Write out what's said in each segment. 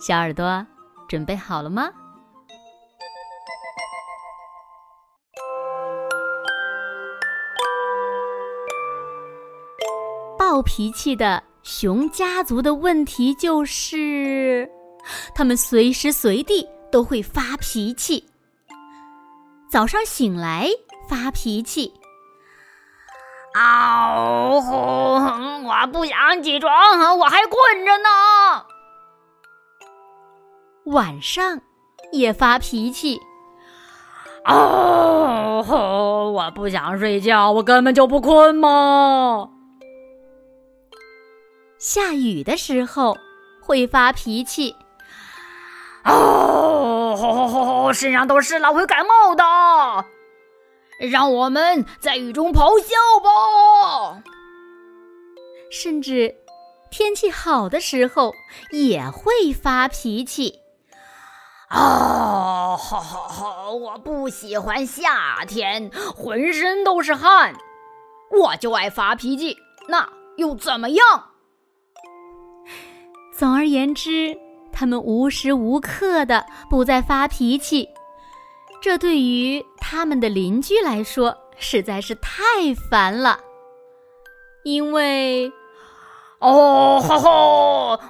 小耳朵，准备好了吗？暴脾气的熊家族的问题就是，他们随时随地都会发脾气。早上醒来发脾气，啊呼！我不想起床，我还困着呢。晚上也发脾气，哦，我不想睡觉，我根本就不困嘛。下雨的时候会发脾气，哦，吼吼吼身上都湿了，会感冒的。让我们在雨中咆哮吧。甚至天气好的时候也会发脾气。啊，好好好！我不喜欢夏天，浑身都是汗，我就爱发脾气。那又怎么样？总而言之，他们无时无刻的不在发脾气，这对于他们的邻居来说实在是太烦了，因为。哦，哈哈！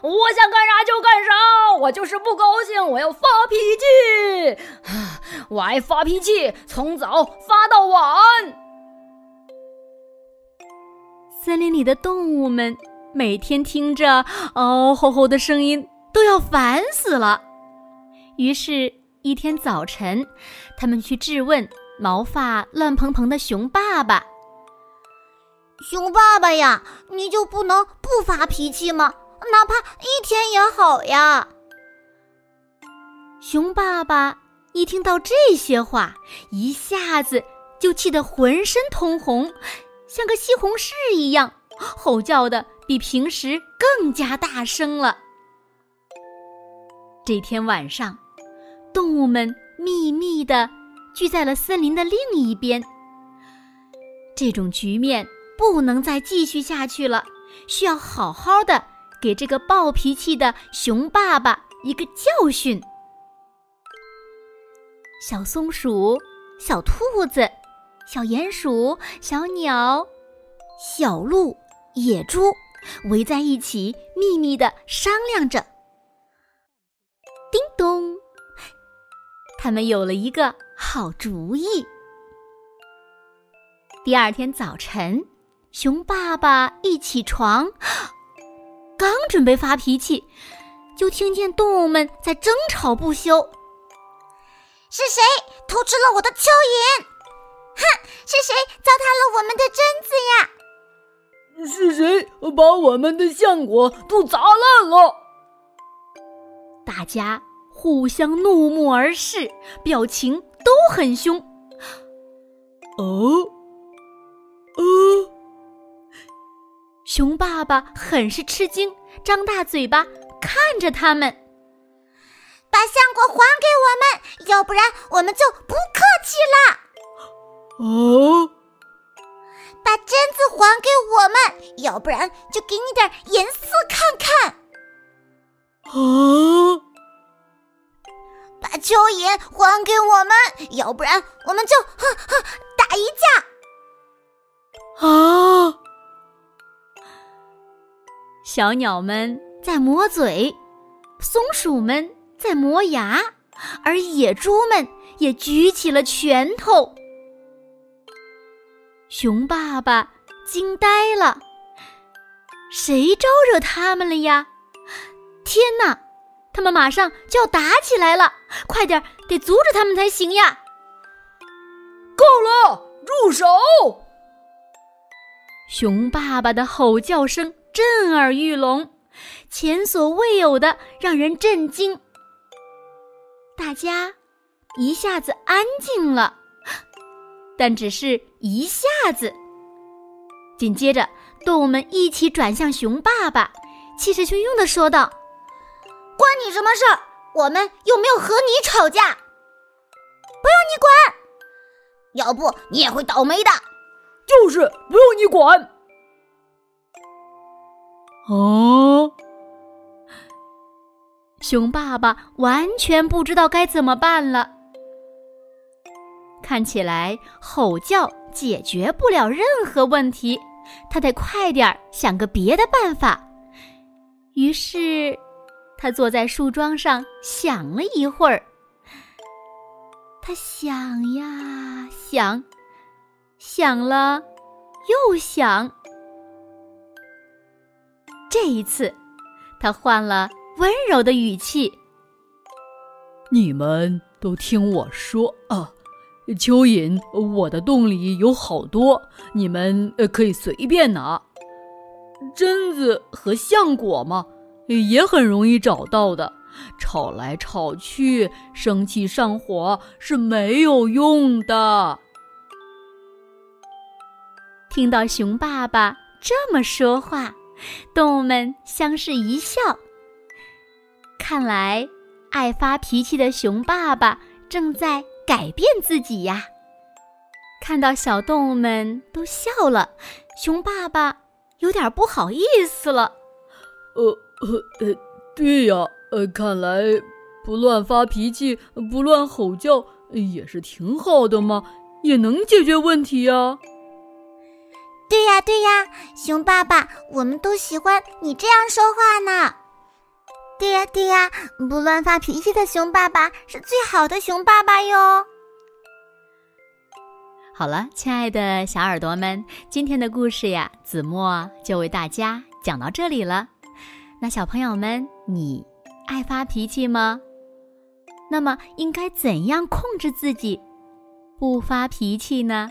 我想干啥就干啥，我就是不高兴，我要发脾气。我爱发脾气，从早发到晚。森林里的动物们每天听着哦吼吼的声音，都要烦死了。于是，一天早晨，他们去质问毛发乱蓬蓬的熊爸爸。熊爸爸呀，你就不能不发脾气吗？哪怕一天也好呀。熊爸爸一听到这些话，一下子就气得浑身通红，像个西红柿一样，吼叫的比平时更加大声了。这天晚上，动物们秘密的聚在了森林的另一边。这种局面。不能再继续下去了，需要好好的给这个暴脾气的熊爸爸一个教训。小松鼠、小兔子、小鼹鼠、小鸟、小鹿、野猪围在一起，秘密的商量着。叮咚，他们有了一个好主意。第二天早晨。熊爸爸一起床，刚准备发脾气，就听见动物们在争吵不休。是谁偷吃了我的蚯蚓？哼，是谁糟蹋了我们的榛子呀？是谁把我们的橡果都砸烂了？大家互相怒目而视，表情都很凶。哦。熊爸爸很是吃惊，张大嘴巴看着他们。把橡果还给我们，要不然我们就不客气了。哦。把榛子还给我们，要不然就给你点颜色看看。啊。把蚯蚓还给我们，要不然我们就哼哼打一架。啊。小鸟们在磨嘴，松鼠们在磨牙，而野猪们也举起了拳头。熊爸爸惊呆了，谁招惹他们了呀？天哪，他们马上就要打起来了！快点，得阻止他们才行呀！够了，住手！熊爸爸的吼叫声。震耳欲聋，前所未有的让人震惊。大家一下子安静了，但只是一下子。紧接着，动物们一起转向熊爸爸，气势汹汹的说道：“关你什么事儿？我们又没有和你吵架，不用你管。要不你也会倒霉的。就是不用你管。”哦，熊爸爸完全不知道该怎么办了。看起来吼叫解决不了任何问题。他得快点想个别的办法。于是，他坐在树桩上想了一会儿。他想呀想，想了又想。这一次，他换了温柔的语气：“你们都听我说啊。”蚯蚓，我的洞里有好多，你们可以随便拿。榛子和橡果嘛，也很容易找到的。吵来吵去，生气上火是没有用的。听到熊爸爸这么说话，动物们相视一笑。看来，爱发脾气的熊爸爸正在。改变自己呀！看到小动物们都笑了，熊爸爸有点不好意思了。呃呃呃，对呀，呃，看来不乱发脾气、不乱吼叫也是挺好的嘛，也能解决问题呀。对呀对呀，熊爸爸，我们都喜欢你这样说话呢。对呀，对呀，不乱发脾气的熊爸爸是最好的熊爸爸哟。好了，亲爱的小耳朵们，今天的故事呀，子墨就为大家讲到这里了。那小朋友们，你爱发脾气吗？那么应该怎样控制自己，不发脾气呢？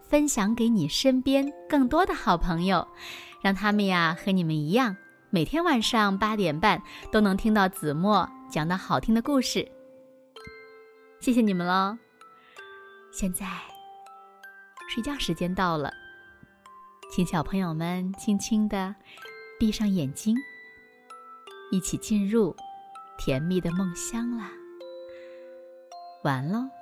分享给你身边更多的好朋友，让他们呀和你们一样。每天晚上八点半都能听到子墨讲的好听的故事，谢谢你们喽！现在睡觉时间到了，请小朋友们轻轻的闭上眼睛，一起进入甜蜜的梦乡啦！完喽。